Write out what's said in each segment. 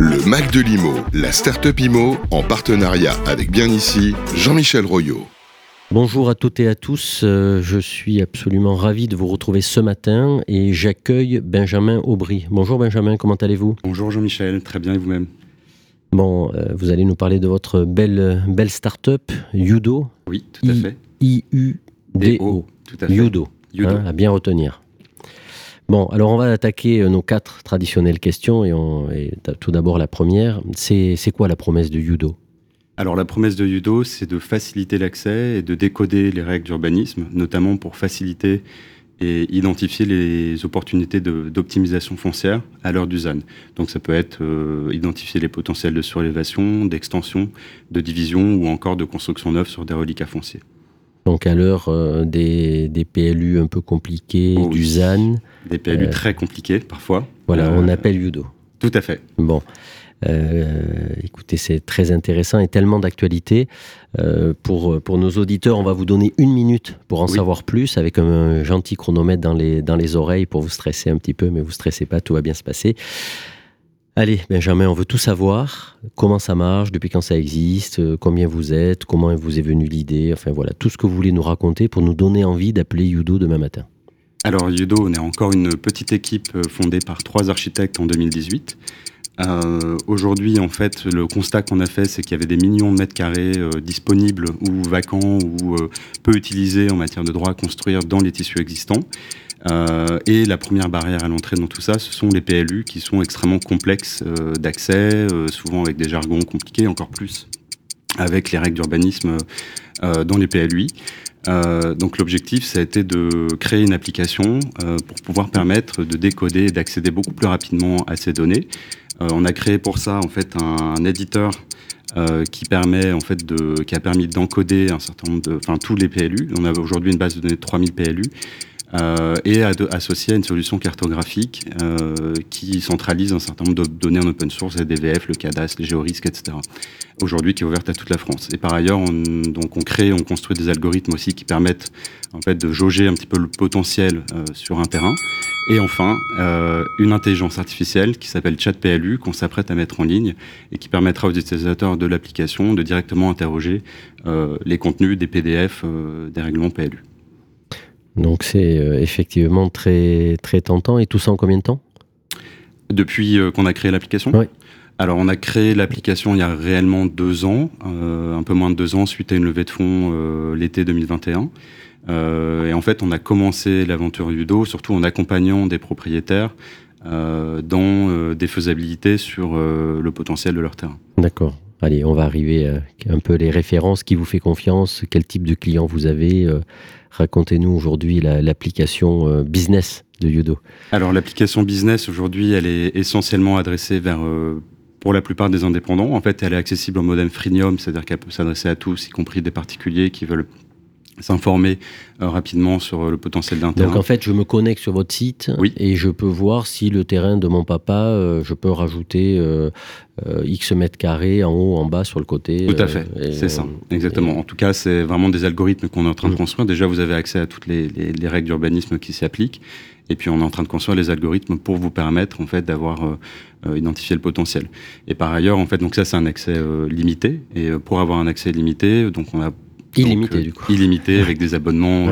Le Mac de l'IMO, la start-up IMO, en partenariat avec Bien Ici, Jean-Michel Royot. Bonjour à toutes et à tous, euh, je suis absolument ravi de vous retrouver ce matin et j'accueille Benjamin Aubry. Bonjour Benjamin, comment allez-vous? Bonjour Jean-Michel, très bien et vous-même? Bon, euh, vous allez nous parler de votre belle, belle start-up, Yudo. Oui, tout à fait. I-U-D-O. Tout à fait. Yudo, hein, à bien retenir. Bon, alors on va attaquer euh, nos quatre traditionnelles questions et, tout d'abord la première, c'est quoi la promesse de Yudo? Alors la promesse de Yudo, c'est de faciliter l'accès et de décoder les règles d'urbanisme, notamment pour faciliter et identifier les opportunités d'optimisation foncière à l'heure du ZAN. Donc ça peut être euh, identifier les potentiels de surélévation, d'extension, de division ou encore de construction neuve sur des reliquats fonciers. Donc à l'heure euh, des, des, PLU un peu compliqués, oh du ZAN. Des PLU euh, très compliqués parfois. Voilà, on appelle Yudo. Tout à fait. Bon. Euh, écoutez, c'est très intéressant et tellement d'actualité. Euh, pour, pour nos auditeurs, on va vous donner une minute pour en savoir plus avec un, gentil chronomètre dans les, dans les oreilles pour vous stresser un petit peu, mais vous stressez pas, tout va bien se passer. Allez, Benjamin, on veut tout savoir. Comment ça marche, depuis quand ça existe, euh, combien vous êtes, comment vous est venue l'idée, enfin voilà, tout ce que vous voulez nous raconter pour nous donner envie d'appeler Yudo demain matin. Alors Yudo, on est encore une petite équipe fondée par trois architectes en 2018. Euh, Aujourd'hui, en fait, le constat qu'on a fait, c'est qu'il y avait des millions de mètres carrés euh, disponibles ou vacants ou euh, peu utilisés en matière de droit à construire dans les tissus existants. Euh, et la première barrière à l'entrée dans tout ça, ce sont les PLU qui sont extrêmement complexes euh, d'accès, souvent avec des jargons compliqués, encore plus avec les règles d'urbanisme dans les. Euh, donc l'objectif, ça a été de créer une application euh, pour pouvoir permettre de décoder et d'accéder beaucoup plus rapidement à ces données. Euh, on a créé pour ça en fait un, éditeur qui permet en fait qui a permis d'encoder un certain nombre de, enfin tous les PLU. On a aujourd'hui une base de données de 3000 PLU euh, et associé à une solution cartographique euh, qui centralise un certain nombre de données en open source, la DVF, le CADAS, les géorisques, etc. Aujourd'hui, qui est ouverte à toute la France. Et par ailleurs, on, donc on crée, on construit des algorithmes aussi qui permettent en fait de jauger un petit peu le potentiel euh, sur un terrain. Et enfin, euh, une intelligence artificielle qui s'appelle ChatPLU qu'on s'apprête à mettre en ligne et qui permettra aux utilisateurs de l'application de directement interroger euh, les contenus des PDF des règlements PLU. Donc c'est euh, effectivement très, très tentant. Et tout ça en combien de temps? Depuis euh, qu'on a créé l'application? Oui. Alors on a créé l'application il y a réellement deux ans, euh, un peu moins de deux ans, suite à une levée de fonds l'été 2021. et en fait, on a commencé l'aventure Ludo, surtout en accompagnant des propriétaires dans des faisabilités sur le potentiel de leur terrain. D'accord. Allez, on va arriver à un peu les références, qui vous fait confiance, quel type de client vous avez. Racontez-nous aujourd'hui l'application euh, business de Yudo. Alors l'application business aujourd'hui, elle est essentiellement adressée vers euh, pour la plupart des indépendants. En fait, elle est accessible en modem freemium, c'est-à-dire qu'elle peut s'adresser à tous, y compris des particuliers qui veulent s'informer euh, rapidement sur euh, le potentiel d'un terrain. Donc en fait, je me connecte sur votre site et je peux voir si le terrain de mon papa, euh, je peux rajouter X mètres carrés en haut, en bas, sur le côté. Tout à fait, c'est ça, exactement. En tout cas, c'est vraiment des algorithmes qu'on est en train de mm. construire. Déjà, vous avez accès à toutes les, les, règles d'urbanisme qui s'y appliquent. Et puis, on est en train de construire les algorithmes pour vous permettre, en fait, d'avoir identifié le potentiel. Et par ailleurs, en fait, donc ça, c'est un accès limité. Et pour avoir un accès limité, donc on a Illimité, du coup. Illimité, avec des abonnements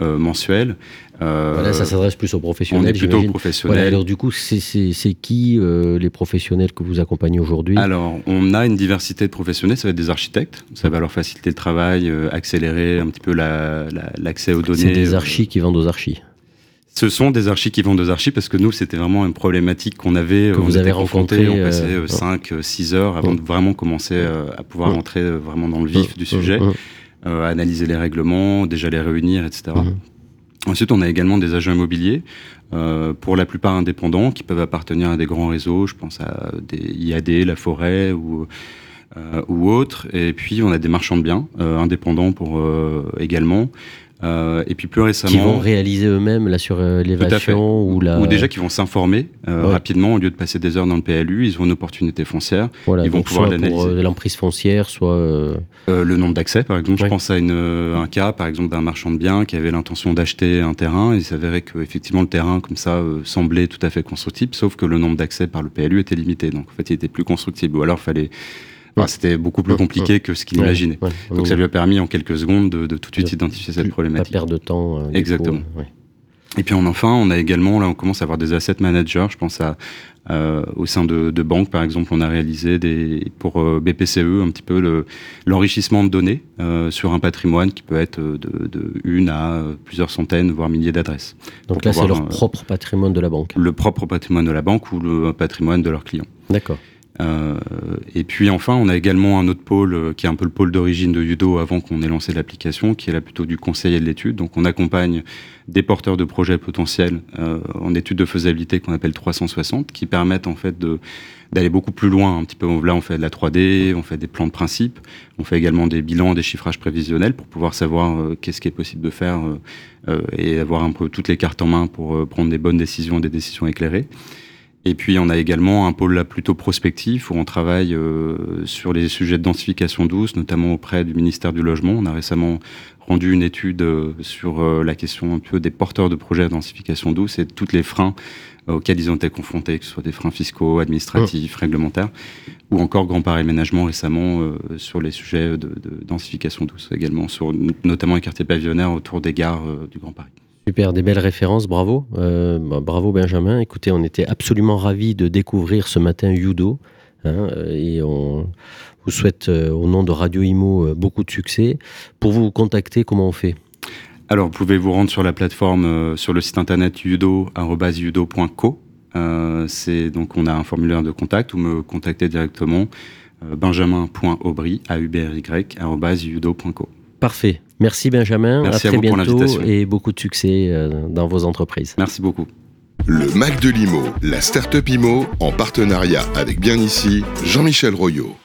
euh, mensuels. Euh, voilà, ça s'adresse plus aux professionnels. On est plutôt aux professionnels. alors du coup, c'est qui euh, les professionnels que vous accompagnez aujourd'hui? Alors, on a une diversité de professionnels. Ça va être des architectes. Ça va leur faciliter le travail, accélérer un petit peu l'accès aux données. C'est des archis qui vendent aux archis. Ce sont des archis qui vendent aux archis parce que nous, c'était vraiment une problématique qu'on avait. Que vous avez rencontré. On passait 5-6 heures avant de vraiment commencer à pouvoir rentrer vraiment dans le vif du sujet. Euh, analyser les règlements, déjà les réunir, etc. Mhm. Ensuite, on a également des agents immobiliers, euh, pour la plupart indépendants, qui peuvent appartenir à des grands réseaux. Je pense à des IAD, la forêt ou euh, ou autres. Et puis, on a des marchands de biens indépendants pour également. Euh, et puis plus récemment, qui vont réaliser eux-mêmes la surélévation ou la ou déjà qui vont s'informer euh, rapidement au lieu de passer des heures dans le PLU, ils ont une opportunité foncière, voilà, ils vont pouvoir l'analyser. L'emprise foncière, soit le nombre d'accès, par exemple. Je pense à une, un cas, par exemple, d'un marchand de biens qui avait l'intention d'acheter un terrain. Et il s'avérait que effectivement le terrain comme ça semblait tout à fait constructible, sauf que le nombre d'accès par le PLU était limité. Donc en fait, il était plus constructible. Ou alors, il fallait c'était beaucoup plus compliqué que ce qu'il imaginait. Donc ça lui a permis en quelques secondes de, tout de suite identifier cette problématique. Pas perdre de temps. Euh, Exactement. et puis enfin, on a également, là on commence à avoir des asset managers, je pense à, euh, au sein de, banques par exemple, on a réalisé des, pour euh, BPCE un petit peu l'enrichissement de données sur un patrimoine qui peut être de, une à plusieurs centaines, voire milliers d'adresses. Donc là c'est leur propre patrimoine de la banque Le propre patrimoine de la banque ou le patrimoine de leurs clients. D'accord. Euh, et puis enfin, on a également un autre pôle euh, qui est un peu le pôle d'origine de Yudo avant qu'on ait lancé l'application, qui est là plutôt du conseil et de l'étude. Donc on accompagne des porteurs de projets potentiels euh, en étude de faisabilité qu'on appelle 360, qui permettent en fait d'aller beaucoup plus loin. Un petit peu là, on fait de la 3D, on fait des plans de principe, on fait également des bilans, des chiffrages prévisionnels pour pouvoir savoir qu'est-ce qui est possible de faire et avoir un peu toutes les cartes en main pour prendre des bonnes décisions, des décisions éclairées. Et puis on a également un pôle là plutôt prospectif où on travaille euh, sur les sujets de densification douce, notamment auprès du ministère du Logement. On a récemment rendu une étude euh, sur euh, la question un peu des porteurs de projets de densification douce et toutes les freins auxquels ils ont été confrontés, que ce soit des freins fiscaux, administratifs, réglementaires, ou encore Grand Paris Ménagement récemment sur les sujets de, de, densification douce également, sur notamment les quartiers pavillonnaires autour des gares du Grand Paris. Super, des belles références, bravo. Euh, bah, bravo Benjamin. Écoutez, on était absolument ravis de découvrir ce matin Yudo. Hein, et on vous souhaite, euh, au nom de Radio Imo, euh, beaucoup de succès. Pour vous contacter, comment on fait? Alors, vous pouvez vous rendre sur la plateforme, sur le site internet yudo.co. c'est donc on a un formulaire de contact ou me contacter directement benjamin.aubry, a u b r y yudo.co. Parfait. Merci Benjamin. Merci à très à bientôt et beaucoup de succès euh, dans vos entreprises. Merci beaucoup. Le Mac de l'IMO, la Startup IMO, en partenariat avec Bien Ici, Jean-Michel Royot.